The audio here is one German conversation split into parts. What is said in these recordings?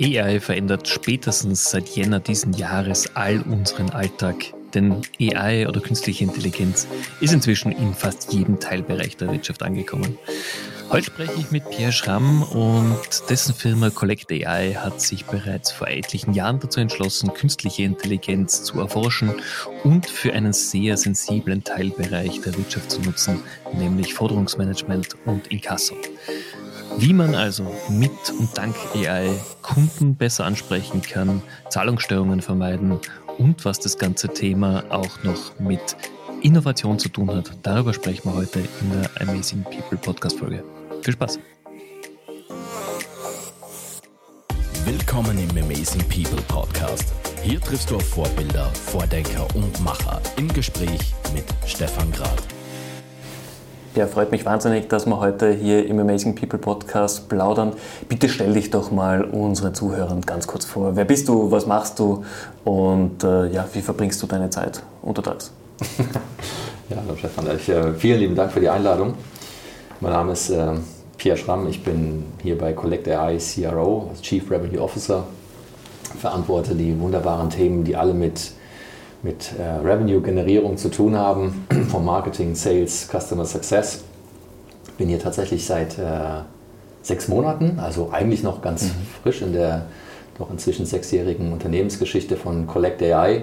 AI verändert spätestens seit Jänner diesen Jahres all unseren Alltag. Denn AI oder künstliche Intelligenz ist inzwischen in fast jedem Teilbereich der Wirtschaft angekommen. Heute spreche ich mit Pierre Schramm und dessen Firma Collect AI hat sich bereits vor etlichen Jahren dazu entschlossen, künstliche Intelligenz zu erforschen und für einen sehr sensiblen Teilbereich der Wirtschaft zu nutzen, nämlich Forderungsmanagement und Inkasso. Wie man also mit und dank AI Kunden besser ansprechen kann, Zahlungsstörungen vermeiden und was das ganze Thema auch noch mit Innovation zu tun hat, darüber sprechen wir heute in der Amazing People Podcast Folge. Viel Spaß! Willkommen im Amazing People Podcast. Hier triffst du auf Vorbilder, Vordenker und Macher im Gespräch mit Stefan Grad. Ja, freut mich wahnsinnig, dass wir heute hier im Amazing People Podcast plaudern. Bitte stell dich doch mal unseren Zuhörern ganz kurz vor. Wer bist du, was machst du und äh, ja, wie verbringst du deine Zeit untertags? ja, hallo Stefan, ich, äh, vielen lieben Dank für die Einladung. Mein Name ist äh, Pierre Schramm, ich bin hier bei Collect AI CRO, Chief Revenue Officer, verantworte die wunderbaren Themen, die alle mit mit äh, Revenue-Generierung zu tun haben, vom Marketing, Sales, Customer Success. Bin hier tatsächlich seit äh, sechs Monaten, also eigentlich noch ganz mhm. frisch in der doch inzwischen sechsjährigen Unternehmensgeschichte von Collect AI.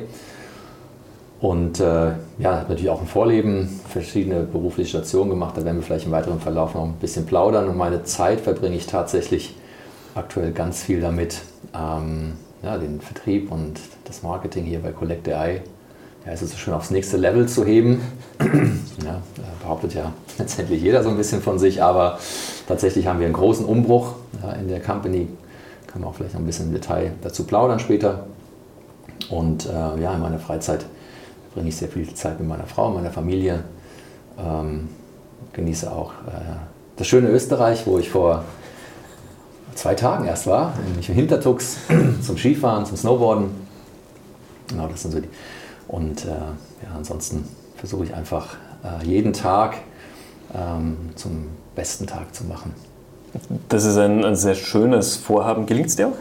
Und äh, ja, habe natürlich auch ein Vorleben, verschiedene berufliche Stationen gemacht. Da werden wir vielleicht im weiteren Verlauf noch ein bisschen plaudern. Und meine Zeit verbringe ich tatsächlich aktuell ganz viel damit, ähm, ja, den Vertrieb und das Marketing hier bei Collect AI, ja, ist es so schön aufs nächste Level zu heben. ja, behauptet ja letztendlich jeder so ein bisschen von sich, aber tatsächlich haben wir einen großen Umbruch ja, in der Company. Kann man auch vielleicht noch ein bisschen im Detail dazu plaudern später. Und äh, ja, in meiner Freizeit bringe ich sehr viel Zeit mit meiner Frau, meiner Familie. Ähm, genieße auch äh, das schöne Österreich, wo ich vor zwei Tagen erst war, nämlich im Hintertux zum Skifahren, zum Snowboarden. Genau, das sind so die. Und äh, ja, ansonsten versuche ich einfach äh, jeden Tag ähm, zum besten Tag zu machen. Das ist ein, ein sehr schönes Vorhaben. Gelingt es dir auch?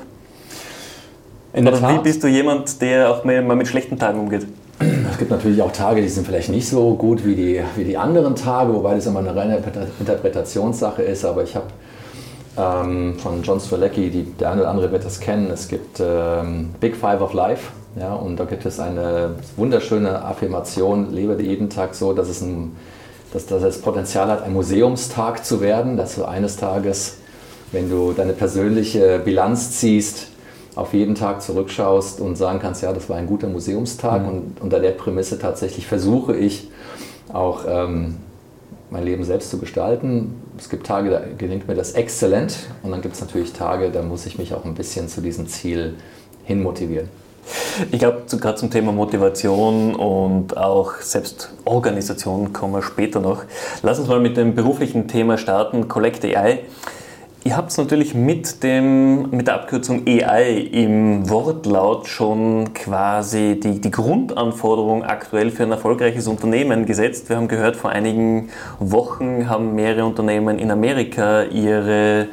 In Oder wie bist du jemand, der auch mal mit schlechten Tagen umgeht? Es gibt natürlich auch Tage, die sind vielleicht nicht so gut wie die, wie die anderen Tage, wobei das immer eine reine Interpretationssache ist. Aber ich habe ähm, von John Strzelecki, die der eine oder andere wird das kennen. Es gibt ähm, Big Five of Life. Ja, und da gibt es eine wunderschöne Affirmation, lebe jeden Tag so, dass es, ein, dass, dass es Potenzial hat, ein Museumstag zu werden, dass du eines Tages, wenn du deine persönliche Bilanz ziehst, auf jeden Tag zurückschaust und sagen kannst, ja, das war ein guter Museumstag. Mhm. Und unter der Prämisse tatsächlich versuche ich auch ähm, mein Leben selbst zu gestalten. Es gibt Tage, da gelingt mir das exzellent und dann gibt es natürlich Tage, da muss ich mich auch ein bisschen zu diesem Ziel hin motivieren. Ich glaube, gerade zum Thema Motivation und auch Selbstorganisation kommen wir später noch. Lass uns mal mit dem beruflichen Thema starten, Collect AI. Ihr habt natürlich mit, dem, mit der Abkürzung AI im Wortlaut schon quasi die, die Grundanforderung aktuell für ein erfolgreiches Unternehmen gesetzt. Wir haben gehört, vor einigen Wochen haben mehrere Unternehmen in Amerika ihre,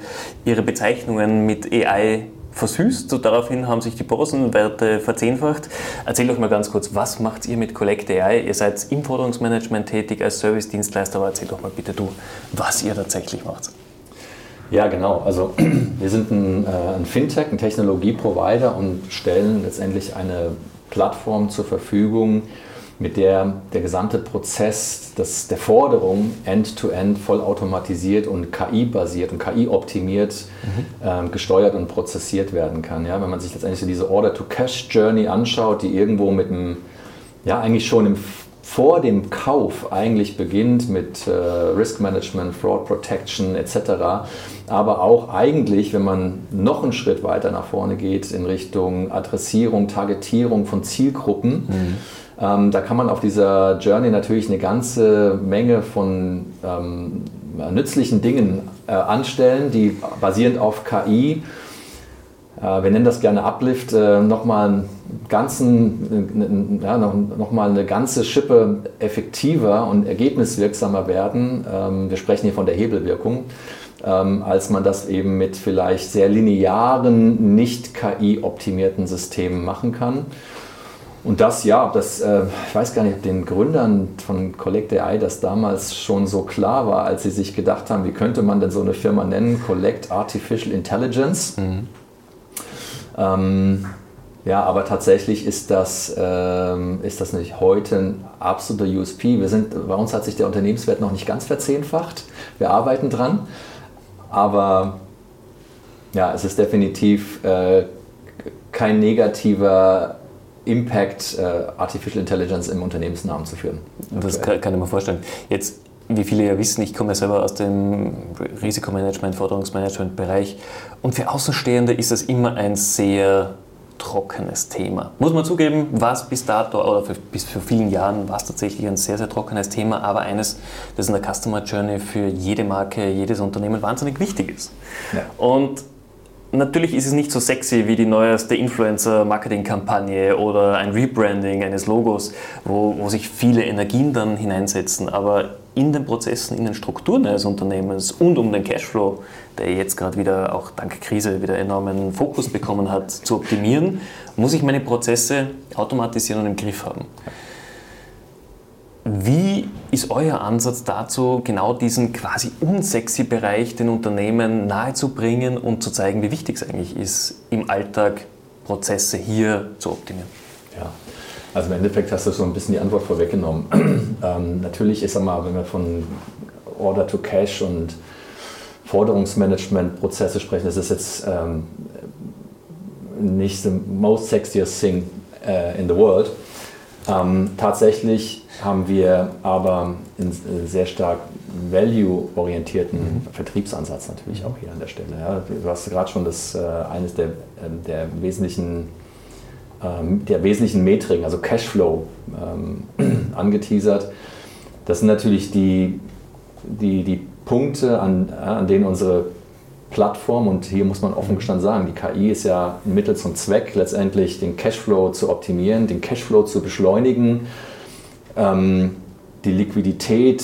ihre Bezeichnungen mit AI versüßt. Und daraufhin haben sich die Börsenwerte verzehnfacht. Erzähl doch mal ganz kurz, was macht ihr mit Collect AI? Ihr seid im Forderungsmanagement tätig als Service-Dienstleister, aber erzähl doch mal bitte du, was ihr tatsächlich macht. Ja, genau. Also wir sind ein, äh, ein Fintech, ein Technologieprovider und stellen letztendlich eine Plattform zur Verfügung, mit der der gesamte Prozess des, der Forderung end-to-end -end vollautomatisiert und KI-basiert und KI-optimiert mhm. ähm, gesteuert und prozessiert werden kann. Ja, wenn man sich letztendlich so diese Order-to-Cash-Journey anschaut, die irgendwo mit einem, ja eigentlich schon im vor dem Kauf eigentlich beginnt mit äh, Risk Management, Fraud Protection etc., aber auch eigentlich, wenn man noch einen Schritt weiter nach vorne geht in Richtung Adressierung, Targetierung von Zielgruppen, mhm. ähm, da kann man auf dieser Journey natürlich eine ganze Menge von ähm, nützlichen Dingen äh, anstellen, die basierend auf KI wir nennen das gerne Uplift, äh, nochmal ganzen, ja, noch, mal eine ganze Schippe effektiver und ergebniswirksamer werden. Ähm, wir sprechen hier von der Hebelwirkung. ähm, als man das eben mit vielleicht sehr linearen, nicht KI-optimierten Systemen machen kann. Und das, ja, das, äh, ich weiß gar nicht, ob den Gründern von Collect AI das damals schon so klar war, als sie sich gedacht haben, wie könnte man denn so eine Firma nennen? Collect Artificial Intelligence. Mhm. Ähm, ja, aber tatsächlich ist das, ähm, ist das nicht heute ein absoluter USP. Wir sind, bei uns hat sich der Unternehmenswert noch nicht ganz verzehnfacht. Wir arbeiten dran. Aber ja, es ist definitiv äh, kein negativer Impact, äh, Artificial Intelligence im Unternehmensnamen zu führen. Das kann, kann ich mir vorstellen. Jetzt, wie viele ja wissen, ich komme ja selber aus dem Risikomanagement, Forderungsmanagement-Bereich und für Außenstehende ist das immer ein sehr trockenes Thema. Muss man zugeben, war es bis dato oder für, bis vor vielen Jahren war es tatsächlich ein sehr, sehr trockenes Thema, aber eines, das in der Customer Journey für jede Marke, jedes Unternehmen wahnsinnig wichtig ist. Ja. Und natürlich ist es nicht so sexy wie die neueste Influencer-Marketing-Kampagne oder ein Rebranding eines Logos, wo, wo sich viele Energien dann hineinsetzen, aber in den Prozessen, in den Strukturen eines Unternehmens und um den Cashflow, der jetzt gerade wieder auch dank Krise wieder enormen Fokus bekommen hat, zu optimieren, muss ich meine Prozesse automatisieren und im Griff haben. Wie ist euer Ansatz dazu, genau diesen quasi unsexy Bereich den Unternehmen nahezubringen und zu zeigen, wie wichtig es eigentlich ist, im Alltag Prozesse hier zu optimieren? Ja, also im Endeffekt hast du so ein bisschen die Antwort vorweggenommen. ähm, natürlich ist einmal, wenn wir von Order to Cash und Forderungsmanagement-Prozesse sprechen, das ist jetzt ähm, nicht the most sexiest thing uh, in the world. Ähm, tatsächlich haben wir aber einen sehr stark value-orientierten mhm. Vertriebsansatz natürlich auch hier an der Stelle. Ja. Du hast gerade schon das, äh, eines der, äh, der wesentlichen ähm, der wesentlichen Metriken, also Cashflow, ähm, angeteasert. Das sind natürlich die, die, die Punkte, an, an denen unsere Plattform, und hier muss man offen gestanden sagen, die KI ist ja ein Mittel zum Zweck, letztendlich den Cashflow zu optimieren, den Cashflow zu beschleunigen, ähm, die Liquidität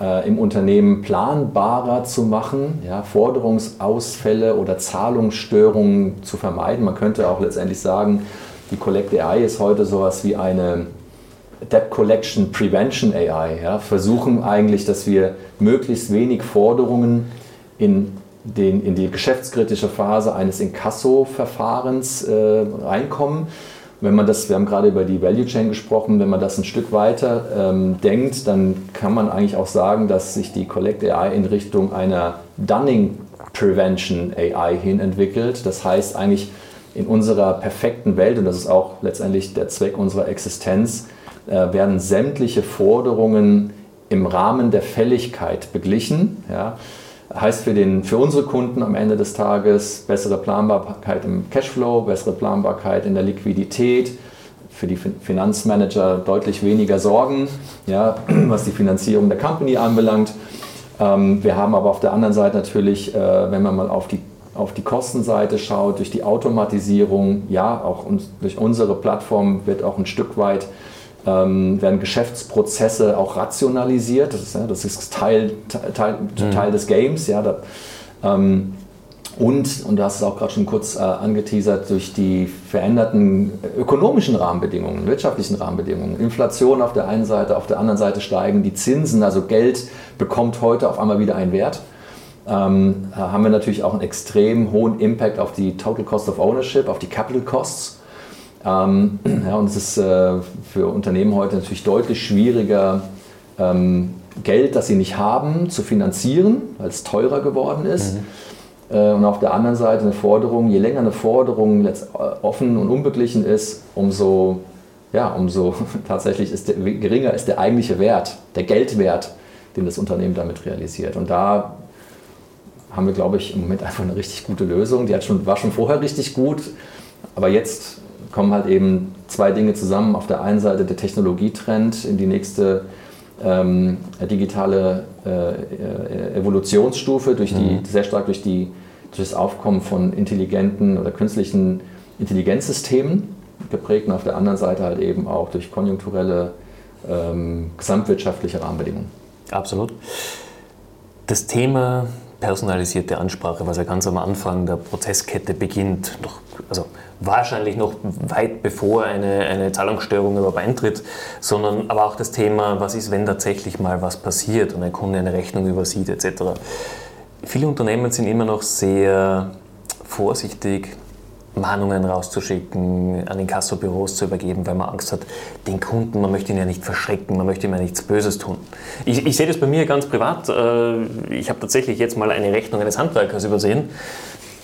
äh, im Unternehmen planbarer zu machen, ja, Forderungsausfälle oder Zahlungsstörungen zu vermeiden. Man könnte auch letztendlich sagen, die Collect AI ist heute sowas wie eine Debt Collection Prevention AI. Ja? Versuchen eigentlich, dass wir möglichst wenig Forderungen in, den, in die geschäftskritische Phase eines Inkasso-Verfahrens äh, reinkommen. Wenn man das, wir haben gerade über die Value Chain gesprochen, wenn man das ein Stück weiter ähm, denkt, dann kann man eigentlich auch sagen, dass sich die Collect AI in Richtung einer Dunning Prevention AI hin entwickelt. Das heißt eigentlich, in unserer perfekten Welt, und das ist auch letztendlich der Zweck unserer Existenz, äh, werden sämtliche Forderungen im Rahmen der Fälligkeit beglichen. Ja. Heißt für, den, für unsere Kunden am Ende des Tages bessere Planbarkeit im Cashflow, bessere Planbarkeit in der Liquidität, für die Finanzmanager deutlich weniger Sorgen, ja, was die Finanzierung der Company anbelangt. Ähm, wir haben aber auf der anderen Seite natürlich, äh, wenn man mal auf die auf die Kostenseite schaut, durch die Automatisierung, ja, auch uns, durch unsere Plattform wird auch ein Stück weit ähm, werden Geschäftsprozesse auch rationalisiert. Das ist, ja, das ist Teil, Teil, mhm. Teil des Games. Ja, da, ähm, und, und du hast es auch gerade schon kurz äh, angeteasert, durch die veränderten ökonomischen Rahmenbedingungen, wirtschaftlichen Rahmenbedingungen. Inflation auf der einen Seite, auf der anderen Seite steigen die Zinsen, also Geld bekommt heute auf einmal wieder einen Wert ähm, haben wir natürlich auch einen extrem hohen Impact auf die Total Cost of Ownership, auf die Capital Costs. Ähm, ja, und es ist äh, für Unternehmen heute natürlich deutlich schwieriger, ähm, Geld, das sie nicht haben, zu finanzieren, weil es teurer geworden ist. Mhm. Äh, und auf der anderen Seite eine Forderung, je länger eine Forderung äh, offen und unbeglichen ist, umso, ja, umso tatsächlich ist der, geringer ist der eigentliche Wert, der Geldwert, den das Unternehmen damit realisiert. Und da haben wir, glaube ich, im Moment einfach eine richtig gute Lösung. Die hat schon, war schon vorher richtig gut, aber jetzt kommen halt eben zwei Dinge zusammen. Auf der einen Seite der Technologietrend in die nächste ähm, digitale äh, Evolutionsstufe, durch die, mhm. sehr stark durch, die, durch das Aufkommen von intelligenten oder künstlichen Intelligenzsystemen geprägt und auf der anderen Seite halt eben auch durch konjunkturelle ähm, gesamtwirtschaftliche Rahmenbedingungen. Absolut. Das Thema personalisierte Ansprache, was ja ganz am Anfang der Prozesskette beginnt, noch, also wahrscheinlich noch weit bevor eine, eine Zahlungsstörung überhaupt eintritt, sondern aber auch das Thema, was ist, wenn tatsächlich mal was passiert und ein Kunde eine Rechnung übersieht etc. Viele Unternehmen sind immer noch sehr vorsichtig, Mahnungen rauszuschicken, an Inkassobüros zu übergeben, weil man Angst hat, den Kunden, man möchte ihn ja nicht verschrecken, man möchte ihm ja nichts Böses tun. Ich, ich sehe das bei mir ganz privat. Äh, ich habe tatsächlich jetzt mal eine Rechnung eines Handwerkers übersehen.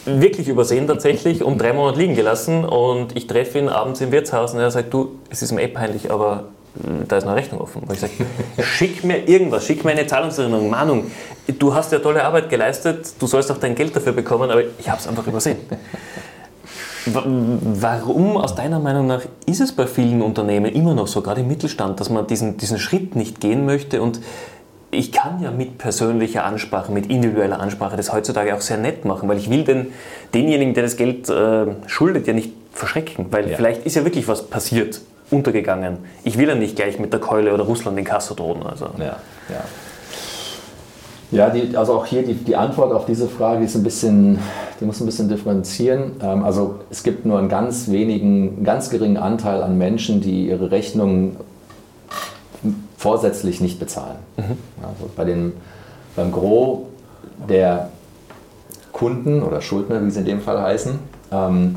Wirklich übersehen tatsächlich und drei Monate liegen gelassen und ich treffe ihn abends im Wirtshaus und er sagt, du, es ist mir eh peinlich, aber äh, da ist eine Rechnung offen. Und ich sage, schick mir irgendwas, schick mir eine Zahlungserinnerung, Mahnung. Du hast ja tolle Arbeit geleistet, du sollst auch dein Geld dafür bekommen, aber ich habe es einfach übersehen. Warum aus deiner Meinung nach ist es bei vielen Unternehmen immer noch so, gerade im Mittelstand, dass man diesen, diesen Schritt nicht gehen möchte und ich kann ja mit persönlicher Ansprache, mit individueller Ansprache das heutzutage auch sehr nett machen, weil ich will den, denjenigen, der das Geld äh, schuldet, ja nicht verschrecken, weil ja. vielleicht ist ja wirklich was passiert, untergegangen. Ich will ja nicht gleich mit der Keule oder Russland in Kasse drohen. Also. Ja, ja. Ja, die, also auch hier die, die Antwort auf diese Frage ist ein bisschen, die muss ein bisschen differenzieren. Ähm, also es gibt nur einen ganz wenigen, einen ganz geringen Anteil an Menschen, die ihre Rechnungen vorsätzlich nicht bezahlen. Mhm. Also bei den, beim Gros der Kunden oder Schuldner, wie sie in dem Fall heißen, ähm,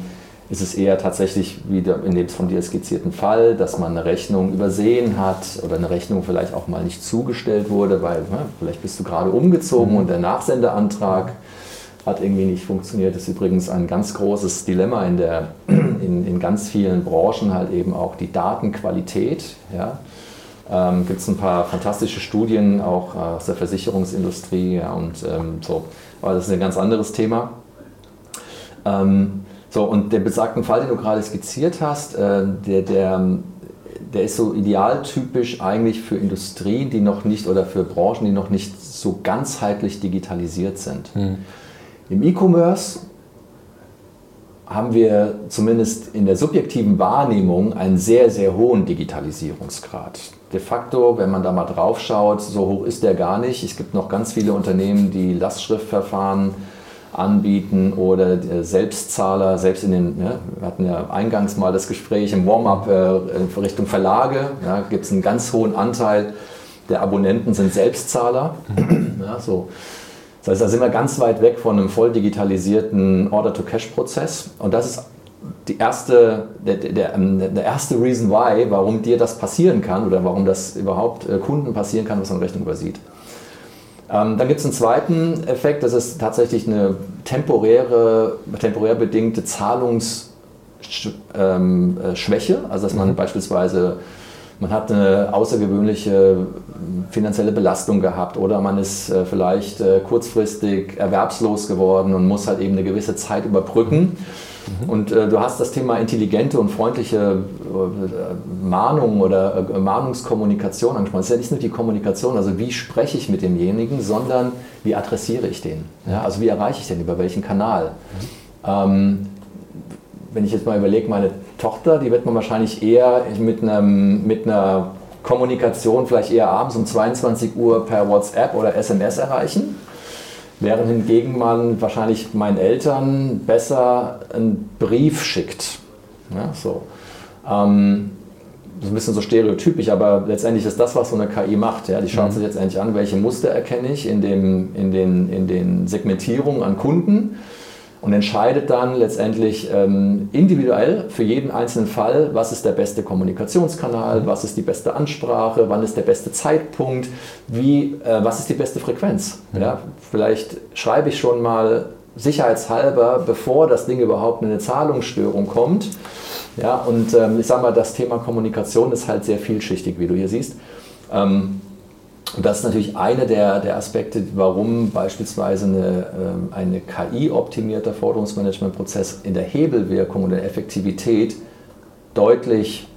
ist es eher tatsächlich wie in dem von dir skizzierten Fall, dass man eine Rechnung übersehen hat oder eine Rechnung vielleicht auch mal nicht zugestellt wurde, weil ne, vielleicht bist du gerade umgezogen mhm. und der Nachsendeantrag hat irgendwie nicht funktioniert. Das ist übrigens ein ganz großes Dilemma in, der, in, in ganz vielen Branchen, halt eben auch die Datenqualität. Ja. Ähm, Gibt es ein paar fantastische Studien auch aus der Versicherungsindustrie ja, und ähm, so. Aber das ist ein ganz anderes Thema. Ähm, so, und der besagten Fall, den du gerade skizziert hast, äh, der, der, der ist so idealtypisch eigentlich für Industrien, die noch nicht oder für Branchen, die noch nicht so ganzheitlich digitalisiert sind. Mhm. Im E-Commerce haben wir zumindest in der subjektiven Wahrnehmung einen sehr, sehr hohen Digitalisierungsgrad. De facto, wenn man da mal drauf schaut, so hoch ist der gar nicht. Es gibt noch ganz viele Unternehmen, die Lastschriftverfahren anbieten oder Selbstzahler, selbst in den, ja, wir hatten ja eingangs mal das Gespräch im Warm-up äh, Richtung Verlage, ja, gibt es einen ganz hohen Anteil der Abonnenten sind Selbstzahler. Ja, so. Das heißt, da sind wir ganz weit weg von einem voll digitalisierten Order-to-Cash-Prozess und das ist die erste, der, der, ähm, der, erste Reason why, warum dir das passieren kann oder warum das überhaupt äh, Kunden passieren kann, was man Rechnung übersieht. Ähm, dann gibt es einen zweiten Effekt, das ist tatsächlich eine temporäre, temporär bedingte Zahlungsschwäche, ähm, äh, also dass man mhm. beispielsweise man hat eine außergewöhnliche finanzielle Belastung gehabt oder man ist äh, vielleicht äh, kurzfristig erwerbslos geworden und muss halt eben eine gewisse Zeit überbrücken. Mhm. Und äh, du hast das Thema intelligente und freundliche äh, Mahnung oder äh, Mahnungskommunikation angesprochen. Es ist ja nicht nur die Kommunikation, also wie spreche ich mit demjenigen, sondern wie adressiere ich den? Ja, also wie erreiche ich den, über welchen Kanal? Mhm. Ähm, wenn ich jetzt mal überlege, meine Tochter, die wird man wahrscheinlich eher mit, einem, mit einer Kommunikation vielleicht eher abends um 22 Uhr per WhatsApp oder SMS erreichen. Während hingegen man wahrscheinlich meinen Eltern besser einen Brief schickt. Ja, so. Ähm, ist ein bisschen so stereotypisch, aber letztendlich ist das, was so eine KI macht. Ja? Die schaut mhm. sich letztendlich an, welche Muster erkenne ich in, dem, in, den, in den Segmentierungen an Kunden und entscheidet dann letztendlich ähm, individuell für jeden einzelnen Fall, was ist der beste Kommunikationskanal, was ist die beste Ansprache, wann ist der beste Zeitpunkt, wie, äh, was ist die beste Frequenz. Mhm. Ja, vielleicht schreibe ich schon mal sicherheitshalber, bevor das Ding überhaupt in eine Zahlungsstörung kommt. Ja, und ähm, ich sage mal, das Thema Kommunikation ist halt sehr vielschichtig, wie du hier siehst. Ähm, und das ist natürlich einer der, der Aspekte, warum beispielsweise eine, ähm, eine KI-optimierter Forderungsmanagementprozess in der Hebelwirkung und der Effektivität deutlich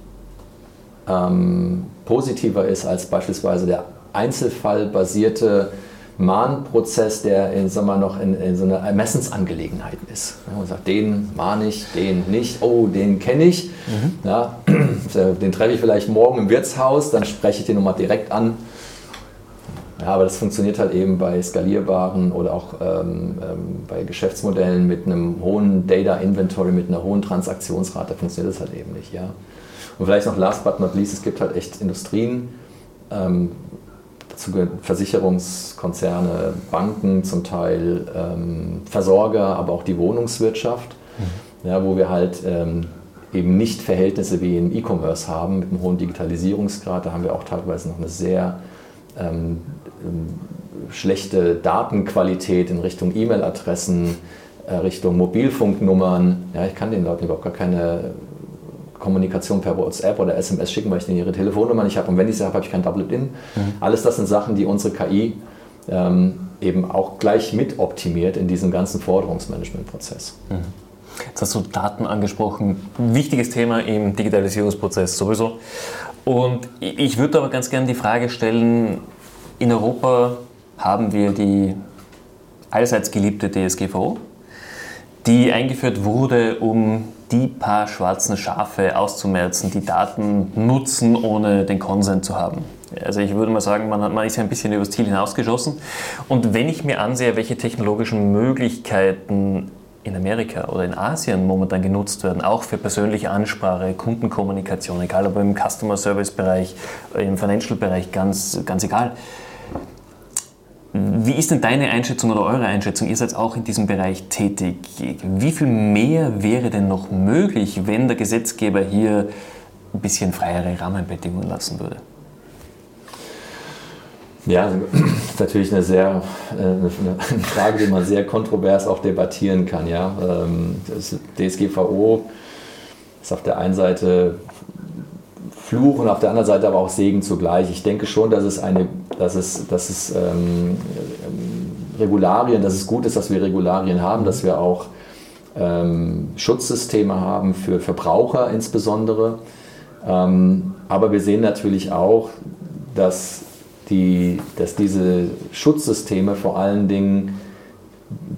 ähm, positiver ist als beispielsweise der einzelfallbasierte Mahnprozess, der in, sagen wir, noch in, in so einer Ermessensangelegenheit ist. Ja, man sagt, den mahne ich, den nicht, oh, den kenne ich. Mhm. Ja, den treffe ich vielleicht morgen im Wirtshaus, dann spreche ich den nochmal direkt an Ja, aber das funktioniert halt eben bei skalierbaren oder auch ähm, ähm, bei Geschäftsmodellen mit einem hohen Data Inventory, mit einer hohen Transaktionsrate funktioniert das halt eben nicht. Ja. Und vielleicht noch last but not least, es gibt halt echt Industrien, ähm, Versicherungskonzerne, Banken zum Teil, ähm, Versorger, aber auch die Wohnungswirtschaft, mhm. ja, wo wir halt ähm, eben nicht Verhältnisse wie im E-Commerce haben mit einem hohen Digitalisierungsgrad. Da haben wir auch teilweise noch eine sehr ähm, schlechte Datenqualität in Richtung E-Mail-Adressen, äh, Richtung Mobilfunknummern. Ja, ich kann den Leuten überhaupt gar keine Kommunikation per WhatsApp oder SMS schicken, weil ich denen ihre Telefonnummer nicht habe. Und wenn ich sie habe, habe ich kein Double-In. Mhm. Alles das sind Sachen, die unsere KI ähm, eben auch gleich mit optimiert in diesem ganzen Forderungsmanagement-Prozess. Mhm. Jetzt hast du Daten angesprochen. Wichtiges Thema im Digitalisierungsprozess sowieso. Und ich würde aber ganz gerne die Frage stellen, in Europa haben wir die allseits geliebte DSGVO, die eingeführt wurde, um die paar schwarzen Schafe auszumerzen, die Daten nutzen, ohne den Konsent zu haben. Also ich würde mal sagen, man, hat, man ist ja ein bisschen übers Ziel hinausgeschossen. Und wenn ich mir ansehe, welche technologischen Möglichkeiten in Amerika oder in Asien momentan genutzt werden, auch für persönliche Ansprache, Kundenkommunikation, egal ob im Customer Service Bereich, im Financial Bereich, ganz, ganz egal. Wie ist denn deine Einschätzung oder eure Einschätzung? Ihr seid auch in diesem Bereich tätig. Wie viel mehr wäre denn noch möglich, wenn der Gesetzgeber hier ein bisschen freiere Rahmenbedingungen lassen würde? Ja, das ist natürlich eine sehr äh, eine Frage, die man sehr kontrovers auch debattieren kann. Ja. Ähm, das DSGVO ist auf der einen Seite Fluch und auf der anderen Seite aber auch Segen zugleich. Ich denke schon, dass es eine, dass es, dass es ähm, Regularien, dass es gut ist, dass wir Regularien haben, dass wir auch ähm, Schutzsysteme haben für Verbraucher insbesondere. Ähm, aber wir sehen natürlich auch, dass die, dass diese Schutzsysteme vor allen Dingen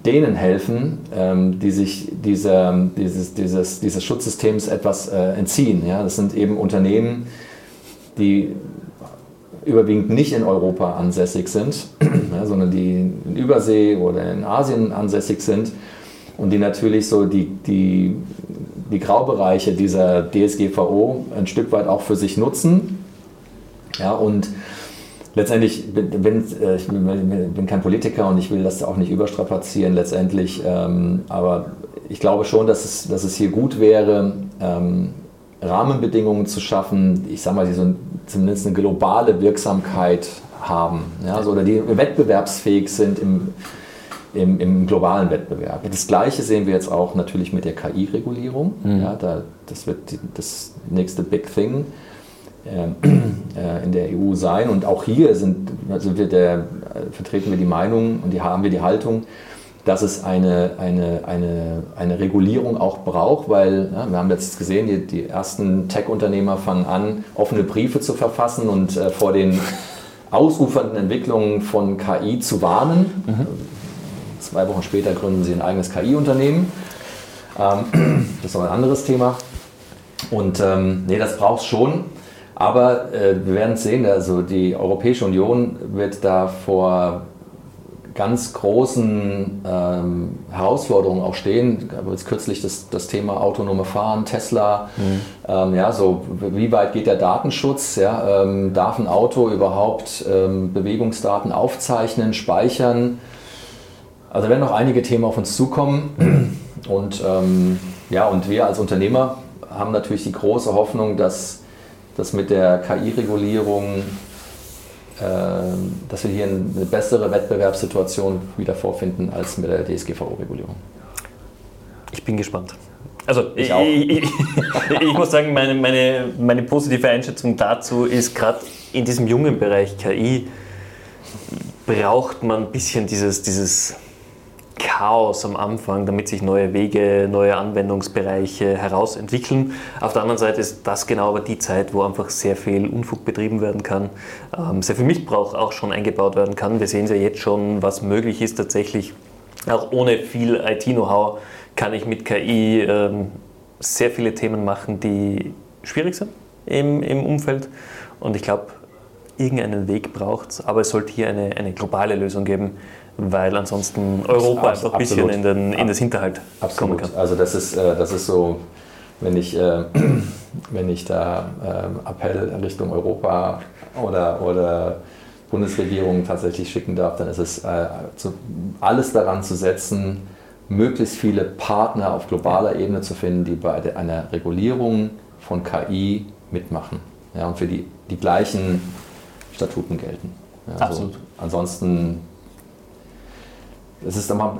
denen helfen, ähm, die sich dieser, dieses, dieses, dieses Schutzsystems etwas äh, entziehen. Ja? Das sind eben Unternehmen, die überwiegend nicht in Europa ansässig sind, ja, sondern die in Übersee oder in Asien ansässig sind und die natürlich so die, die, die Graubereiche dieser DSGVO ein Stück weit auch für sich nutzen. Ja, und letztendlich, bin, äh, ich bin kein Politiker und ich will das auch nicht überstrapazieren letztendlich, ähm, aber ich glaube schon, dass es, dass es hier gut wäre, ähm, Rahmenbedingungen zu schaffen, ich sage mal, die so zumindest eine globale Wirksamkeit haben, ja, so, oder die wettbewerbsfähig sind im, im, im, globalen Wettbewerb. Das Gleiche sehen wir jetzt auch natürlich mit der KI-Regulierung. Mhm. Ja, da, das wird die, das nächste Big Thing. Ähm, äh, in der EU sein. Und auch hier sind, also wir der, äh, vertreten wir die Meinung und die haben wir die Haltung, dass es eine, eine, eine, eine Regulierung auch braucht, weil ja, wir haben jetzt gesehen, die, die ersten Tech-Unternehmer fangen an, offene Briefe zu verfassen und äh, vor den ausufernden Entwicklungen von KI zu warnen. Mhm. Zwei Wochen später gründen sie ein eigenes KI-Unternehmen. Ähm, das ist aber ein anderes Thema. Und ähm, nee, das braucht es schon. Aber äh, wir werden sehen, also die Europäische Union wird da vor ganz großen ähm, Herausforderungen auch stehen. Ich habe jetzt kürzlich das, das Thema autonome Fahren, Tesla, mhm. ähm, ja, so wie weit geht der Datenschutz? Ja, ähm, darf ein Auto überhaupt ähm, Bewegungsdaten aufzeichnen, speichern? Also werden noch einige Themen auf uns zukommen. Und ähm, ja, und wir als Unternehmer haben natürlich die große Hoffnung, dass dass mit der KI-Regulierung, äh, dass wir hier eine bessere Wettbewerbssituation wieder vorfinden als mit der DSGVO-Regulierung. Ich bin gespannt. Also ich, ich, ich, ich, muss sagen, meine, meine, meine positive Einschätzung dazu ist gerade in diesem jungen Bereich KI braucht man ein bisschen dieses, dieses Chaos am Anfang, damit sich neue Wege, neue Anwendungsbereiche herausentwickeln. Auf der anderen Seite ist das genau aber die Zeit, wo einfach sehr viel Unfug betrieben werden kann, ähm, sehr viel Missbrauch auch schon eingebaut werden kann. Wir sehen es ja jetzt schon, was möglich ist tatsächlich. Auch ohne viel IT-Know-how kann ich mit KI ähm, sehr viele Themen machen, die schwierig sind im, im Umfeld. Und ich glaube, irgendeinen Weg braucht, aber es sollte hier eine, eine globale Lösung geben, weil ansonsten Europa einfach ein bisschen in, den, in das Hinterhalt Absolut. kommen kann. Also das ist, äh, das ist so, wenn ich, äh, wenn ich da äh, Appell Richtung Europa oder, oder Bundesregierung tatsächlich schicken darf, dann ist es äh, alles daran zu setzen, möglichst viele Partner auf globaler Ebene zu finden, die bei einer Regulierung von KI mitmachen ja, und für die, die gleichen Statuten gelten. Ja, Absolut. So, ansonsten, es ist immer,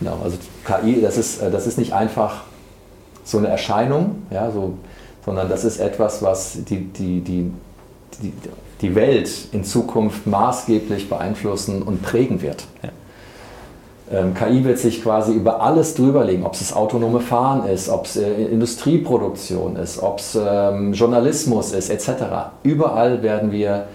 ja, also KI, das ist, das ist nicht einfach so eine Erscheinung, ja, so, sondern das ist etwas, was die, die, die, die, die Welt in Zukunft maßgeblich beeinflussen und prägen wird. Ja. Ähm, KI wird sich quasi über alles drüberlegen, ob es das autonome Fahren ist, ob es äh, Industrieproduktion ist, ob es ähm, Journalismus ist, etc. Überall werden wir,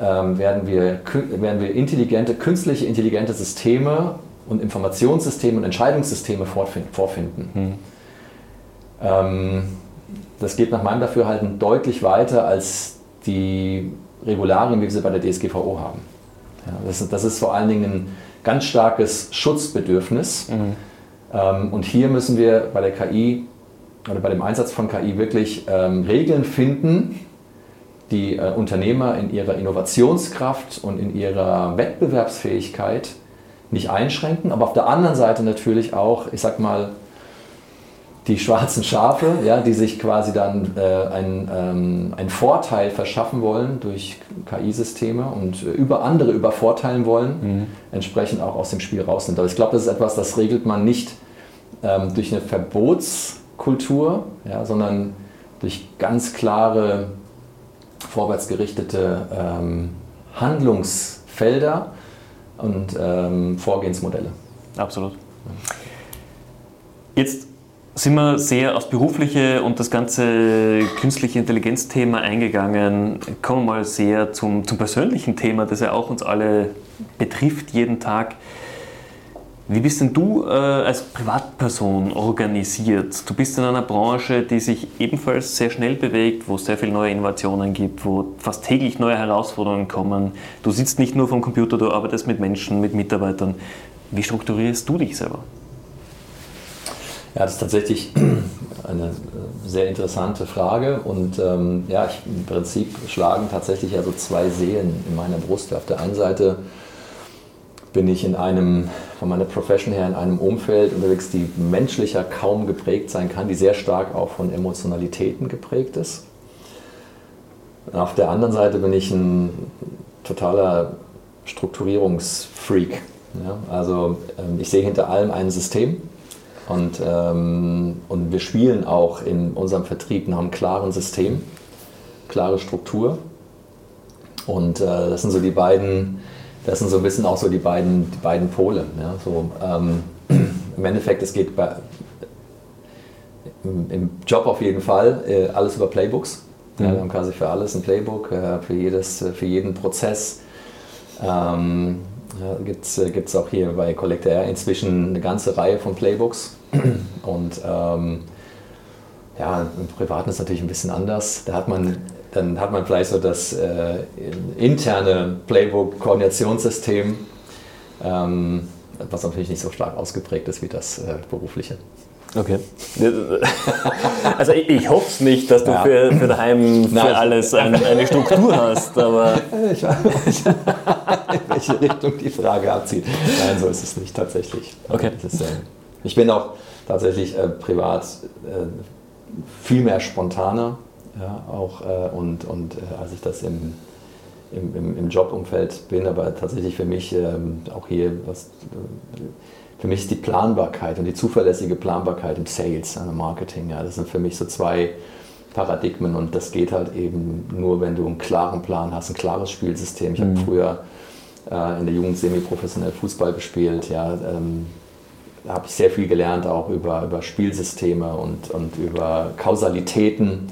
ähm, werden, wir, werden wir intelligente, künstliche intelligente Systeme und Informationssysteme und Entscheidungssysteme vorfinden. Hm. Ähm, das geht nach meinem Dafürhalten deutlich weiter als die Regularien, wie wir sie bei der DSGVO haben. Ja, das, das ist vor allen Dingen ein ganz starkes Schutzbedürfnis. Mhm. Ähm, und hier müssen wir bei der KI oder bei dem Einsatz von KI wirklich ähm, Regeln finden, die äh, Unternehmer in ihrer Innovationskraft und in ihrer Wettbewerbsfähigkeit nicht einschränken, aber auf der anderen Seite natürlich auch, ich sag mal, die schwarzen Schafe, ja, die sich quasi dann äh, einen, ähm, einen Vorteil verschaffen wollen durch KI-Systeme und äh, über andere übervorteilen wollen, mhm. entsprechend auch aus dem Spiel rausnimmt. Aber ich glaube, das ist etwas, das regelt man nicht ähm, durch eine Verbotskultur, ja, sondern durch ganz klare, vorwärtsgerichtete ähm, Handlungsfelder und ähm, Vorgehensmodelle. Absolut. Jetzt sind wir sehr aufs berufliche und das ganze künstliche Intelligenz-Thema eingegangen. Kommen wir mal sehr zum, zum persönlichen Thema, das ja auch uns alle betrifft jeden Tag. Wie bist denn du äh, als Privatperson organisiert? Du bist in einer Branche, die sich ebenfalls sehr schnell bewegt, wo es sehr viele neue Innovationen gibt, wo fast täglich neue Herausforderungen kommen. Du sitzt nicht nur vom Computer, du arbeitest mit Menschen, mit Mitarbeitern. Wie strukturierst du dich selber? Ja, das ist tatsächlich eine äh, sehr interessante Frage und ähm, ja, ich, im Prinzip schlagen tatsächlich also zwei Seelen in meiner Brust. Auf der einen Seite bin ich in einem, von meiner Profession her, in einem Umfeld unterwegs, die menschlicher kaum geprägt sein kann, die sehr stark auch von Emotionalitäten geprägt ist. Auf der anderen Seite bin ich ein totaler Strukturierungsfreak. Ja? Also ähm, ich sehe hinter allem ein System und, ähm, und wir spielen auch in unserem Vertrieb nach einem klaren System, klare Struktur. Und äh, das sind so die beiden, das sind so ein bisschen auch so die beiden, die beiden Pole. Ja? So, ähm, Im Endeffekt, es geht bei, im, im Job auf jeden Fall äh, alles über Playbooks. Mhm. Ja, wir haben quasi für alles ein Playbook, äh, für, jedes, für jeden Prozess. Ähm, ja, gibt es äh, auch hier bei Collector R inzwischen eine ganze Reihe von Playbooks. Und ähm, ja, im Privaten ist es natürlich ein bisschen anders. Da hat man, dann hat man vielleicht so das äh, interne Playbook-Koordinationssystem, ähm, was natürlich nicht so stark ausgeprägt ist wie das äh, berufliche. Okay. Also ich, ich hoffe es nicht, dass du ja. für, für daheim für Nein, alles ein, eine Struktur hast, aber... Ich weiß in welche Richtung die Frage abzieht. Nein, so ist es nicht tatsächlich. Okay. Ist, äh, ich bin auch tatsächlich äh, privat äh, viel mehr spontaner ja, auch, äh, und, und äh, als ich das im, im, im, im, Jobumfeld bin, aber tatsächlich für mich ähm, auch hier was äh, für mich ist die Planbarkeit und die zuverlässige Planbarkeit im Sales, im Marketing, ja, das sind für mich so zwei Paradigmen und das geht halt eben nur, wenn du einen klaren Plan hast, ein klares Spielsystem. Ich mhm. habe früher äh, in der Jugend semi-professionell Fußball gespielt, ja, ähm, da habe ich sehr viel gelernt auch über, über Spielsysteme und, und über Kausalitäten.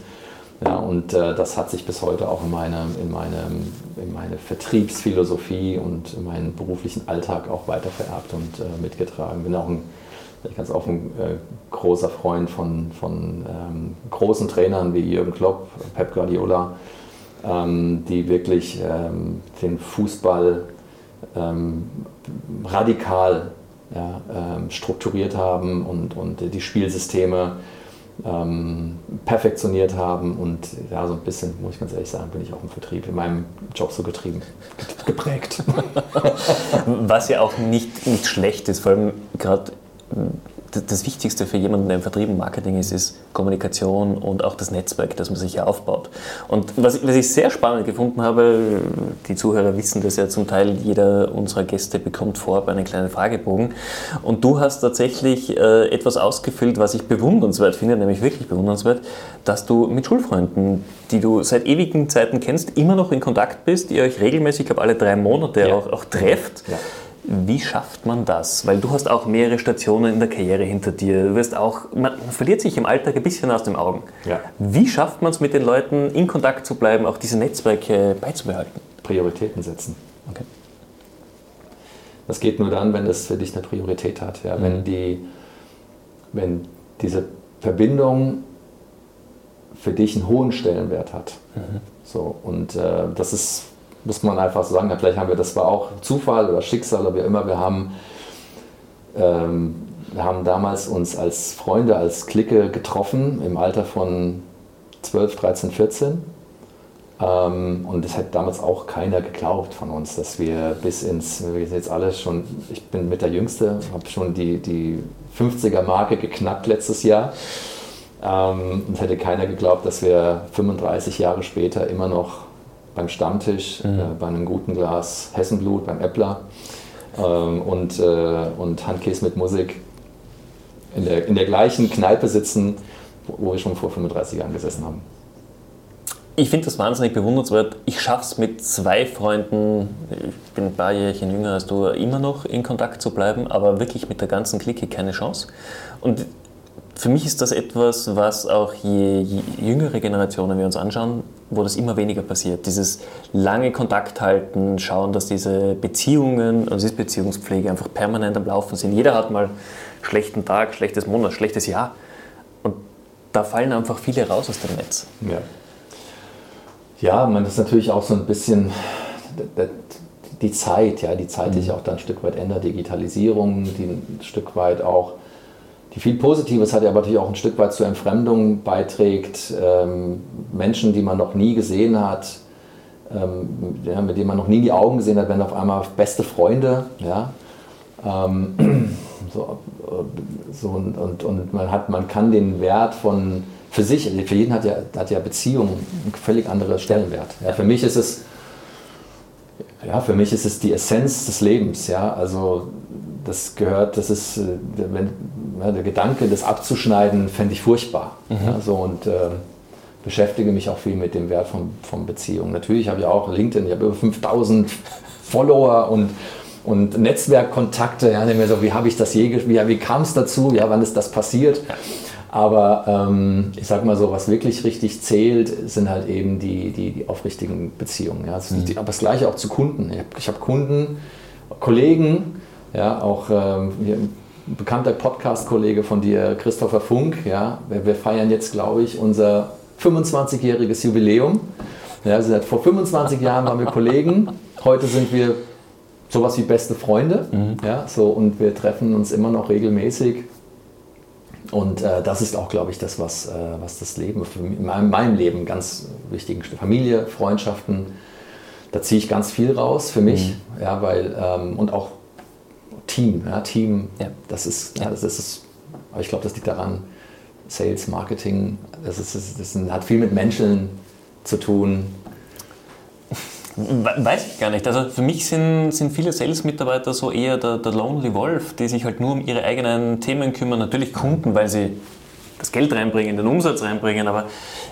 Ja, und äh, das hat sich bis heute auch in meine, in, meine, in meine Vertriebsphilosophie und in meinen beruflichen Alltag auch weiter vererbt und äh, mitgetragen. Bin auch ein, ich ganz ein äh, großer Freund von, von ähm, großen Trainern wie Jürgen Klopp, Pep Guardiola, ähm, die wirklich ähm, den Fußball ähm, radikal ja, ähm, strukturiert haben und, und die Spielsysteme ähm, perfektioniert haben und ja, so ein bisschen, muss ich ganz ehrlich sagen, bin ich auch im Vertrieb, in meinem Job so getrieben, geprägt. Was ja auch nicht, nicht schlecht ist, vor allem gerade das Wichtigste für jemanden, der im Vertrieb und Marketing ist, ist Kommunikation und auch das Netzwerk, das man sich hier aufbaut. Und was, was ich sehr spannend gefunden habe, die Zuhörer wissen das ja zum Teil, jeder unserer Gäste bekommt vorab einen kleinen Fragebogen. Und du hast tatsächlich äh, etwas ausgefüllt, was ich bewundernswert finde, nämlich wirklich bewundernswert, dass du mit Schulfreunden, die du seit ewigen Zeiten kennst, immer noch in Kontakt bist, ihr euch regelmäßig, ich glaube alle drei Monate ja. auch, auch trefft. Ja wie schafft man das? Weil du hast auch mehrere Stationen in der Karriere hinter dir. Du wirst auch, man verliert sich im Alltag ein bisschen aus den Augen. Ja. Wie schafft man es mit den Leuten in Kontakt zu bleiben, auch diese Netzwerke beizubehalten? Prioritäten setzen. Okay. Das geht nur dann, wenn das für dich eine Priorität hat. Ja? Mhm. Wenn, die, wenn diese Verbindung für dich einen hohen Stellenwert hat. Mhm. So, und äh, das ist muss man einfach so sagen. Vielleicht haben wir, das war auch Zufall oder Schicksal oder wie immer, wir haben, ähm, wir haben damals uns als Freunde, als Clique getroffen im Alter von 12, 13, 14. Ähm, und es hat damals auch keiner geglaubt von uns, dass wir bis ins, wir sind jetzt alle schon, ich bin mit der Jüngste, habe schon die, die 50er-Marke geknackt letztes Jahr. Ähm, es hätte keiner geglaubt, dass wir 35 Jahre später immer noch beim Stammtisch, mhm. äh, bei einem guten Glas Hessenblut, beim Äppler ähm, und, äh, und Handkäse mit Musik in der, in der gleichen Kneipe sitzen, wo wir schon vor 35 Jahren gesessen haben. Ich finde das wahnsinnig bewundernswert. Ich schaffe es mit zwei Freunden, ich bin ein paar Jährchen jünger als du, immer noch in Kontakt zu bleiben, aber wirklich mit der ganzen Clique keine Chance. Und für mich ist das etwas, was auch je, je, jüngere Generationen wir uns anschauen, wo das immer weniger passiert. Dieses lange Kontakt halten, schauen, dass diese Beziehungen, also diese Beziehungspflege einfach permanent am Laufen sind. Jeder hat mal schlechten Tag, schlechtes Monat, schlechtes Jahr. Und da fallen einfach viele raus aus dem Netz. Ja, ja man ist natürlich auch so ein bisschen die Zeit, ja, die Zeit, die sich mhm. auch dann ein Stück weit ändert, Digitalisierung, die ein Stück weit auch die viel Positives hat, aber natürlich auch ein Stück weit zur Entfremdung beiträgt. Ähm, Menschen, die man noch nie gesehen hat, ähm, ja, mit denen man noch nie in die Augen gesehen hat, werden auf einmal beste Freunde. Ja? Ähm, so, so und, und, und, man, hat, man kann den Wert von für sich, für jeden hat ja, hat ja Beziehung einen völlig anderen Stellenwert. Ja, für mich ist es ja, für mich ist es die Essenz des Lebens. Ja? Also das gehört, das ist, äh, wenn, ja, der Gedanke, das abzuschneiden, fände ich furchtbar. Mhm. Ja, so, und äh, beschäftige mich auch viel mit dem Wert von, von Beziehungen. Natürlich habe ich auch LinkedIn, ich habe über 5000 Follower und, und Netzwerkkontakte. Ja, mir so, wie habe ich das je, wie, wie kam es dazu, ja, wann ist das passiert? Aber ähm, ich sage mal so, was wirklich richtig zählt, sind halt eben die, die, die aufrichtigen Beziehungen. Ja. Das, mhm. die, aber das gleiche auch zu Kunden. Ich habe hab Kunden, Kollegen, ja, auch ähm, ein bekannter Podcast-Kollege von dir, Christopher Funk. Ja, wir, wir feiern jetzt, glaube ich, unser 25-jähriges Jubiläum. Ja, also vor 25 Jahren waren wir Kollegen. Heute sind wir sowas wie beste Freunde. Mhm. Ja, so, und wir treffen uns immer noch regelmäßig. Und äh, das ist auch, glaube ich, das, was, äh, was das Leben, für mich, in meinem, meinem Leben ganz wichtig ist. Familie, Freundschaften, da ziehe ich ganz viel raus für mich. Mhm. Ja, weil, ähm, und auch Team. Ja, Team, ja. das ist, ja, das ist, aber ich glaube, das liegt daran, Sales, Marketing, das, ist, das, ist, das hat viel mit Menschen zu tun. Weiß ich gar nicht. Also für mich sind, sind viele Sales-Mitarbeiter so eher der, der Lonely Wolf, die sich halt nur um ihre eigenen Themen kümmern. Natürlich Kunden, weil sie das Geld reinbringen, den Umsatz reinbringen. Aber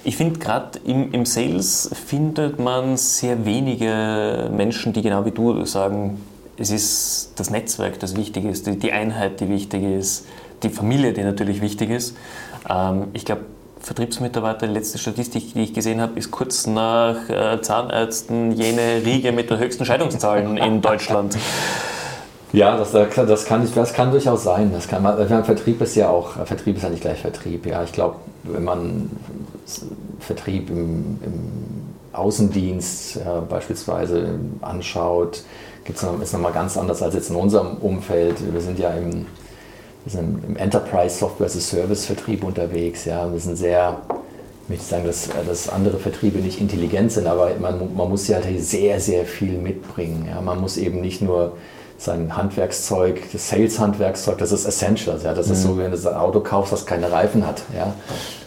ich finde, gerade im, im Sales findet man sehr wenige Menschen, die genau wie du sagen, es ist das Netzwerk, das wichtig ist, die, Einheit, die wichtig ist, die Familie, die natürlich wichtig ist. Ähm, ich glaube, Vertriebsmitarbeiter, die letzte Statistik, die ich gesehen habe, ist kurz nach äh, Zahnärzten jene Riege mit den höchsten Scheidungszahlen in Deutschland. Ja, das, das, kann, das kann durchaus sein. Das kann, Vertrieb ist ja auch, Vertrieb ist ja nicht gleich Vertrieb. Ja, ich glaube, wenn man Vertrieb im, im Außendienst ja, beispielsweise anschaut, gibt's noch, ist nochmal ganz anders als jetzt in unserem Umfeld. Wir sind ja im, sind im Enterprise Software as a Service Vertrieb unterwegs. Ja. Wir sind sehr, ich möchte sagen, dass, dass andere Vertriebe nicht intelligent sind, aber man, man muss ja halt sehr, sehr viel mitbringen. Ja. Man muss eben nicht nur sein Handwerkszeug, das Sales-Handwerkszeug, das ist Essentials. Ja. Das mhm. ist so, wenn du ein Auto kaufst, das keine Reifen hat. Ja.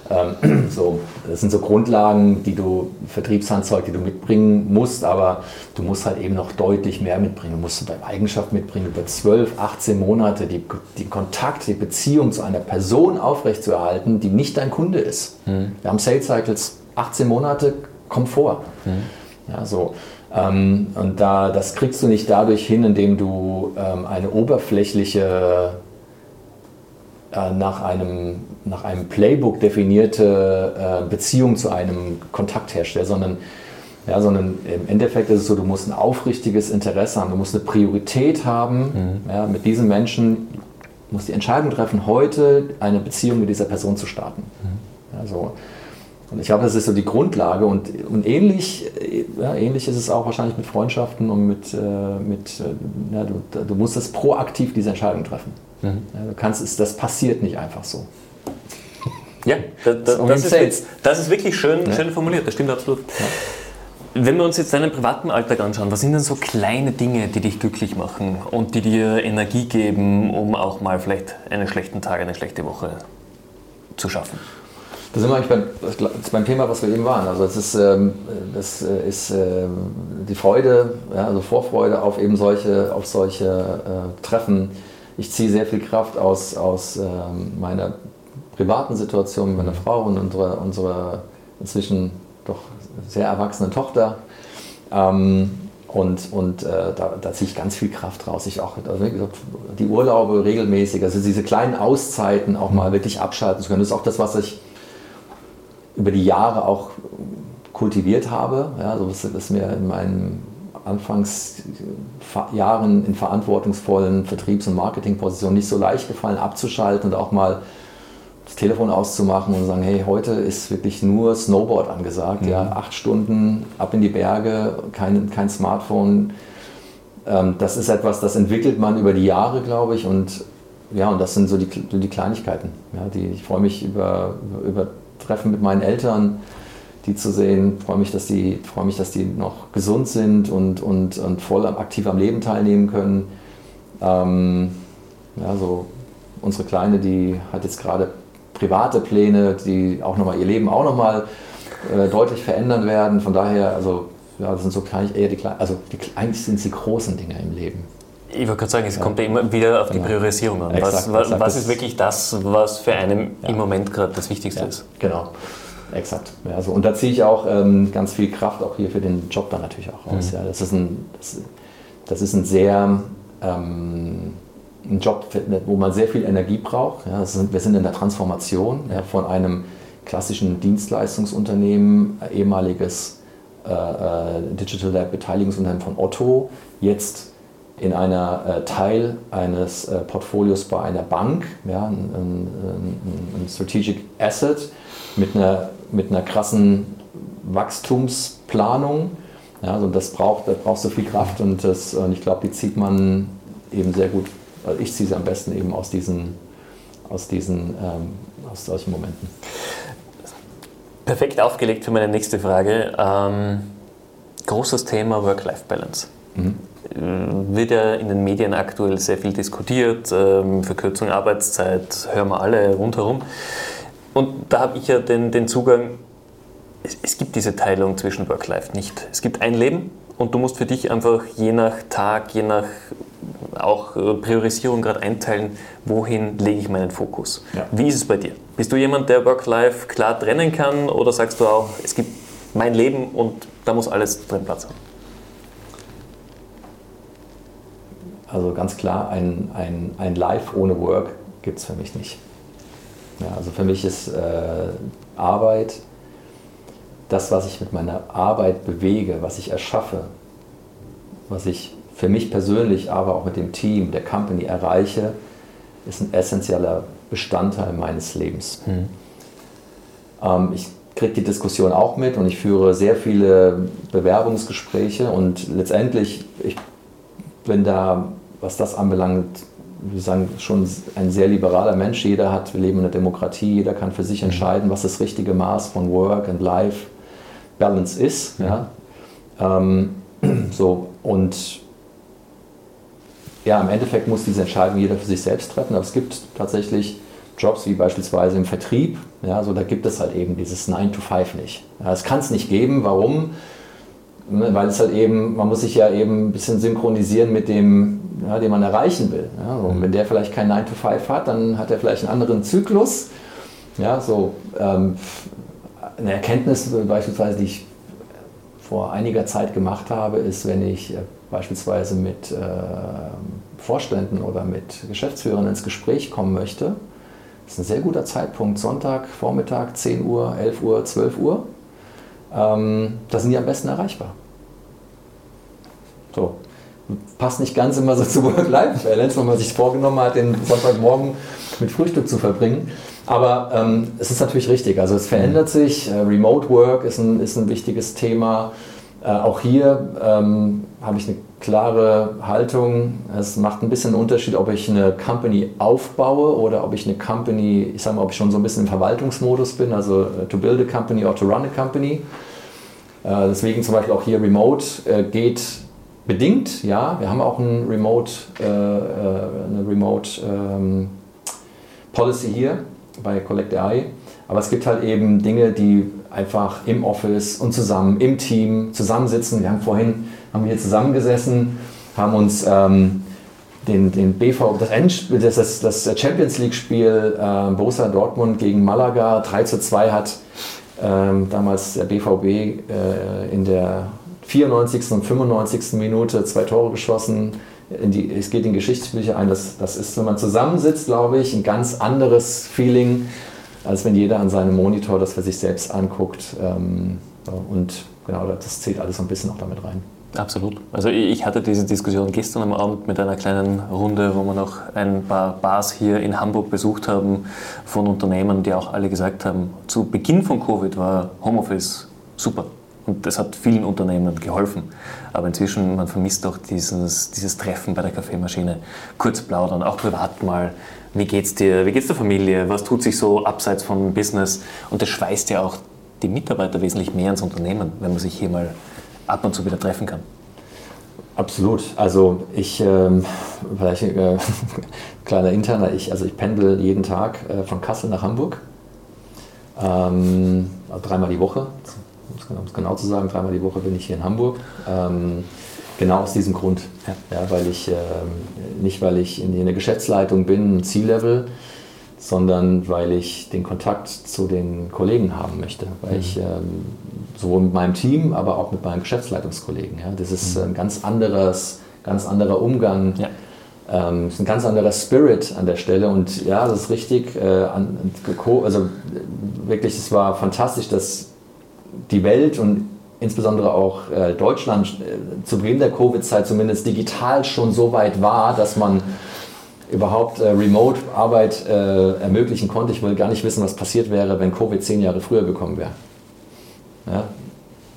Ähm, so, das sind so Grundlagen, die du, Vertriebshandzeug, die du mitbringen musst, aber du musst halt eben noch deutlich mehr mitbringen. Du musst deine Eigenschaft mitbringen, über 12, 18 Monate die, die Kontakt, die Beziehung zu einer Person aufrechtzuerhalten, die nicht dein Kunde ist. Mhm. Wir haben Sales Cycles 18 Monate, kommt vor. Mhm. Ja, so. Ähm, und da, das kriegst du nicht dadurch hin, indem du ähm, eine oberflächliche nach einem, nach einem Playbook definierte äh, Beziehung zu einem Kontakt herstellt, sondern, ja, sondern im Endeffekt ist es so, du musst ein aufrichtiges Interesse haben, du musst eine Priorität haben, mhm. ja, mit diesem Menschen, musst die Entscheidung treffen, heute eine Beziehung mit dieser Person zu starten. Mhm. Ja, so. Und ich glaube, das ist so die Grundlage und, und ähnlich, ja, ähnlich ist es auch wahrscheinlich mit Freundschaften und mit, äh, mit äh, ja, du, du musst das proaktiv diese Entscheidung treffen. Mhm. Ja, du kannst es, das passiert nicht einfach so. Ja, da, da, das, ist, das, ist, wirklich schön, ja. schön formuliert, das stimmt absolut. Ja. Wenn wir uns jetzt deinen privaten Alltag anschauen, was sind denn so kleine Dinge, die dich glücklich machen und die dir Energie geben, um auch mal vielleicht einen schlechten Tag, eine schlechte Woche zu schaffen? Da sind wir eigentlich beim, beim Thema, was wir eben waren. Also es ist, ähm, das äh, ist ähm, die Freude, ja, also Vorfreude auf eben solche, auf solche äh, Treffen, ich ziehe sehr viel Kraft aus, aus ähm, meiner privaten Situation mit meiner mhm. Frau und unserer, unserer inzwischen doch sehr erwachsenen Tochter. Ähm, und und äh, da, da, ziehe ich ganz viel Kraft raus. Ich auch, also die Urlaube regelmäßig, also diese kleinen Auszeiten auch mal mhm. wirklich abschalten zu können. Das ist auch das, was ich über die Jahre auch kultiviert habe. Ja, so was, was mir in meinem Anfangsjahren in verantwortungsvollen Vertriebs- und Marketingpositionen nicht so leicht gefallen, abzuschalten und auch mal das Telefon auszumachen und sagen, hey, heute ist wirklich nur Snowboard angesagt, mhm. ja, acht Stunden ab in die Berge, kein, kein Smartphone. Ähm, das ist etwas, das entwickelt man über die Jahre, glaube ich, und ja, und das sind so die, die Kleinigkeiten. Ja, die, ich freue mich über, über Treffen mit meinen Eltern, die zu sehen. Ich freue mich, dass die, freue mich, dass die noch gesund sind und, und, und voll aktiv am Leben teilnehmen können. Ähm, ja, so unsere Kleine, die hat jetzt gerade private Pläne, die auch nochmal ihr Leben auch nochmal äh, deutlich verändern werden. Von daher, also ja, das sind so klein, eher die kleinen, also die, eigentlich sind es die großen Dinge im Leben. Ich wollte gerade sagen, es ja. kommt ja immer wieder auf die genau. Priorisierung an. Exakt, was, exakt. was, ist wirklich das, was für einen ja. im Moment gerade das Wichtigste ist? Genau. Exakt. Ja, also, und da ziehe ich auch ähm, ganz viel Kraft auch hier für den Job dann natürlich auch raus. Mhm. Ja, das, ist ein, das, das ist ein sehr ähm, ein Job, wo man sehr viel Energie braucht. Ja, sind, wir sind in der Transformation ja, von einem klassischen Dienstleistungsunternehmen, ehemaliges äh, äh, Digital Lab Beteiligungsunternehmen von Otto, jetzt in einer äh, Teil eines äh, Portfolios bei einer Bank, ja, ein, ein, ein Strategic Asset mit einer mit einer krassen Wachstumsplanung. Ja, also das braucht, das braucht so viel Kraft und, das, und ich glaube, die zieht man eben sehr gut, also ich ziehe sie am besten eben aus diesen, aus diesen ähm, aus solchen Momenten. Perfekt aufgelegt für meine nächste Frage. Ähm, großes Thema Work-Life-Balance. Mhm. Äh, wird ja in den Medien aktuell sehr viel diskutiert. Ähm, Verkürzung Arbeitszeit hören wir alle rundherum. Und da habe ich ja den, den Zugang, es, es gibt diese Teilung zwischen Work-Life nicht. Es gibt ein Leben und du musst für dich einfach je nach Tag, je nach auch Priorisierung gerade einteilen, wohin lege ich meinen Fokus. Ja. Wie ist es bei dir? Bist du jemand, der Work-Life klar trennen kann oder sagst du auch, es gibt mein Leben und da muss alles drin Platz haben? Also ganz klar, ein, ein, ein Life ohne Work gibt es für mich nicht. Ja, also für mich ist äh, Arbeit das, was ich mit meiner Arbeit bewege, was ich erschaffe, was ich für mich persönlich, aber auch mit dem Team, der Company erreiche, ist ein essentieller Bestandteil meines Lebens. Mhm. Ähm, ich kriege die Diskussion auch mit und ich führe sehr viele Bewerbungsgespräche und letztendlich, ich bin da, was das anbelangt, wir sagen schon ein sehr liberaler Mensch. Jeder hat, wir leben in einer Demokratie, jeder kann für sich mhm. entscheiden, was das richtige Maß von Work and Life Balance ist. Ja. Ähm, so, und ja, im Endeffekt muss diese Entscheidung jeder für sich selbst treffen, aber es gibt tatsächlich Jobs wie beispielsweise im Vertrieb, ja, so da gibt es halt eben dieses 9 to 5 nicht. Ja, das kann es nicht geben. Warum? Ne, weil es halt eben, man muss sich ja eben ein bisschen synchronisieren mit dem, ja, den man erreichen will. Ja, und mhm. wenn der vielleicht kein 9 to 5 hat, dann hat er vielleicht einen anderen Zyklus. Ja, so ähm, eine Erkenntnis beispielsweise, die ich vor einiger Zeit gemacht habe, ist, wenn ich äh, beispielsweise mit äh, Vorständen oder mit Geschäftsführern ins Gespräch kommen möchte, ist ein sehr guter Zeitpunkt, Sonntag, Vormittag, 10 Uhr, 11 Uhr, 12 Uhr. Ähm, da sind die am besten erreichbar. So. Passt nicht ganz immer so zu Work-Life-Balance, wenn man sich vorgenommen hat, den Sonntagmorgen mit Frühstück zu verbringen. Aber ähm, es ist natürlich richtig. Also es verändert sich. Äh, Remote Work ist ein, ist ein wichtiges Thema. Äh, auch hier ähm, habe ich eine klare Haltung. Es macht ein bisschen einen Unterschied, ob ich eine Company aufbaue oder ob ich eine Company, ich sage mal, ob ich schon so ein bisschen im Verwaltungsmodus bin, also äh, to build a company or to run a company. Äh, deswegen zum Beispiel auch hier Remote äh, geht bedingt, ja. Wir haben auch ein Remote, eine Remote ähm, Policy hier bei Collect AI. Aber es gibt halt eben Dinge, die einfach im Office und zusammen, im Team zusammensitzen. Wir haben vorhin haben wir hier zusammengesessen, haben uns ähm, den, den BV, das, Endspiel, das, das, das Champions League-Spiel äh, Borussia Dortmund gegen Malaga 3 zu 2 hat ähm, damals der BVB äh, in der 94. und 95. Minute zwei Tore geschossen. Die, es geht in Geschichtsbücher ein. Das, das ist, wenn man zusammensitzt, glaube ich, ein ganz anderes Feeling, als wenn jeder an seinem Monitor das für sich selbst anguckt. Ähm, und genau, das zählt alles so ein bisschen auch damit rein. Absolut. Also ich hatte diese Diskussion gestern am Abend mit einer kleinen Runde, wo wir noch ein paar Bars hier in Hamburg besucht haben von Unternehmen, die auch alle gesagt haben, zu Beginn von Covid war Homeoffice super. Und das hat vielen Unternehmen geholfen. Aber inzwischen, man vermisst auch dieses, dieses Treffen bei der Kaffeemaschine. Kurz plaudern, auch privat mal. Wie geht's dir? Wie geht's der Familie? Was tut sich so abseits vom Business? Und das schweißt ja auch die Mitarbeiter wesentlich mehr ins Unternehmen, wenn man sich hier mal ab und zu wieder treffen kann. Absolut. Also ich, ähm, vielleicht äh, kleiner interner, ich, also ich pendel jeden Tag äh, von Kassel nach Hamburg. Ähm, also dreimal die Woche, um es genau zu sagen, dreimal die Woche bin ich hier in Hamburg. Ähm, genau aus diesem Grund. Ja. ja weil ich, äh, nicht weil ich in, in der Geschäftsleitung bin, ein C-Level, sondern weil ich den Kontakt zu den Kollegen haben möchte. Weil mhm. ich ähm, sowohl mit meinem Team, aber auch mit meinen Geschäftsleitungskollegen. Ja, das ist mhm. ein ganz anderes, ganz anderer Umgang. Ja. Ähm, ist ein ganz anderer Spirit an der Stelle und ja, das ist richtig. Äh, an, also wirklich, es war fantastisch, dass die Welt und insbesondere auch äh, Deutschland äh, zu Beginn der Covid-Zeit zumindest digital schon so weit war, dass man überhaupt äh, Remote-Arbeit äh, ermöglichen konnte. Ich will gar nicht wissen, was passiert wäre, wenn Covid zehn Jahre früher gekommen wäre. Ja,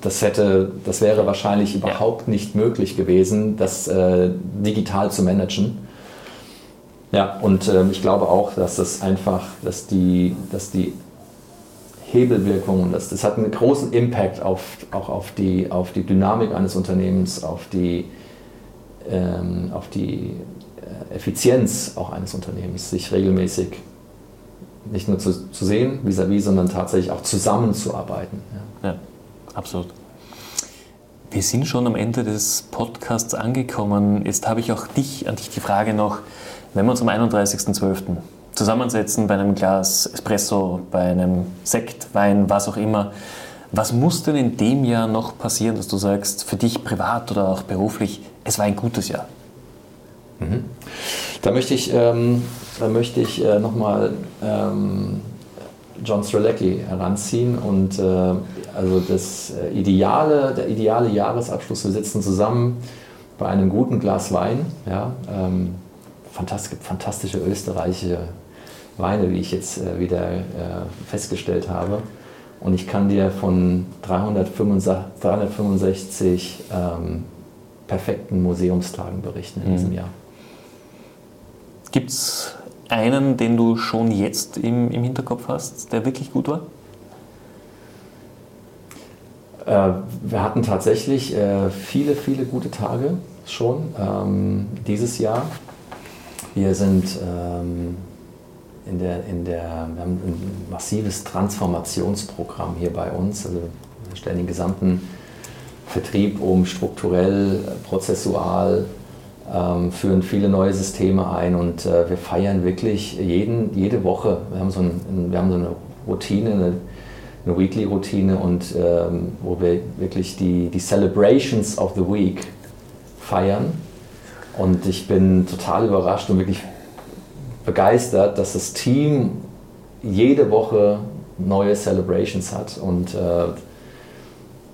das, hätte, das wäre wahrscheinlich überhaupt nicht möglich gewesen, das äh, digital zu managen. Ja, und ähm, ich glaube auch, dass das einfach, dass die, dass die Hebelwirkung, das, das hat einen großen Impact auf, auch auf die, auf die Dynamik eines Unternehmens, auf die, ähm, auf die Effizienz auch eines Unternehmens, sich regelmäßig nicht nur zu, zu sehen, vis-à-vis, -vis, sondern tatsächlich auch zusammenzuarbeiten. Ja. ja, absolut. Wir sind schon am Ende des Podcasts angekommen. Jetzt habe ich auch dich, an dich die Frage noch, wenn wir uns am 31.12. zusammensetzen bei einem Glas Espresso, bei einem Sekt, Wein, was auch immer, was muss denn in dem Jahr noch passieren, dass du sagst, für dich privat oder auch beruflich, es war ein gutes Jahr? Mhm. Da möchte ich, ähm, da möchte ich äh, nochmal ähm, John Strelecki heranziehen und äh, also das äh, ideale, der ideale Jahresabschluss, wir sitzen zusammen bei einem guten Glas Wein. Ja, ähm, fantastisch, fantastische österreichische Weine, wie ich jetzt äh, wieder äh, festgestellt habe. Und ich kann dir von 365, 365 ähm, perfekten Museumstagen berichten in mhm. diesem Jahr. Gibt es einen, den du schon jetzt im, im Hinterkopf hast, der wirklich gut war? Äh, wir hatten tatsächlich äh, viele, viele gute Tage schon ähm, dieses Jahr. Wir sind ähm, in der, in der, wir haben ein massives Transformationsprogramm hier bei uns. Also wir stellen den gesamten Vertrieb um, strukturell, prozessual, ähm, führen viele neue Systeme ein und äh, wir feiern wirklich jeden, jede Woche. Wir haben so, ein, wir haben so eine Routine, eine, eine Weekly-Routine und ähm, wo wir wirklich die, die Celebrations of the Week feiern. Und ich bin total überrascht und wirklich begeistert, dass das Team jede Woche neue Celebrations hat. Und äh,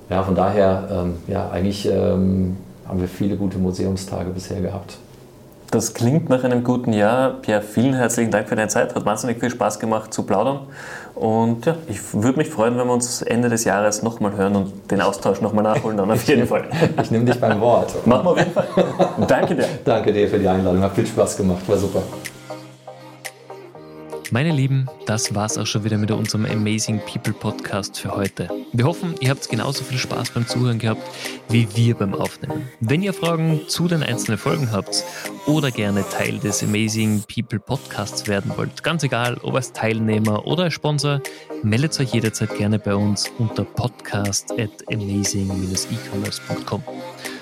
ja, von daher, ähm, ja, eigentlich ähm, haben wir viele gute Museumstage bisher gehabt. Das klingt nach einem guten Jahr. Pierre, vielen herzlichen Dank für deine Zeit. Hat wahnsinnig viel Spaß gemacht zu plaudern. Und ja, ich würde mich freuen, wenn wir uns Ende des Jahres nochmal hören und den Austausch nochmal nachholen, dann auf jeden Fall. ich nehme dich beim Wort. Machen wir auf jeden Fall. Danke dir. Danke dir für die Einladung. Hat viel Spaß gemacht. War super. Meine Lieben, das war's auch schon wieder mit unserem Amazing People Podcast für heute. Wir hoffen, ihr habt genauso viel Spaß beim Zuhören gehabt wie wir beim Aufnehmen. Wenn ihr Fragen zu den einzelnen Folgen habt oder gerne Teil des Amazing People Podcasts werden wollt, ganz egal, ob als Teilnehmer oder als Sponsor, meldet euch jederzeit gerne bei uns unter podcast at amazing-ecommerce.com.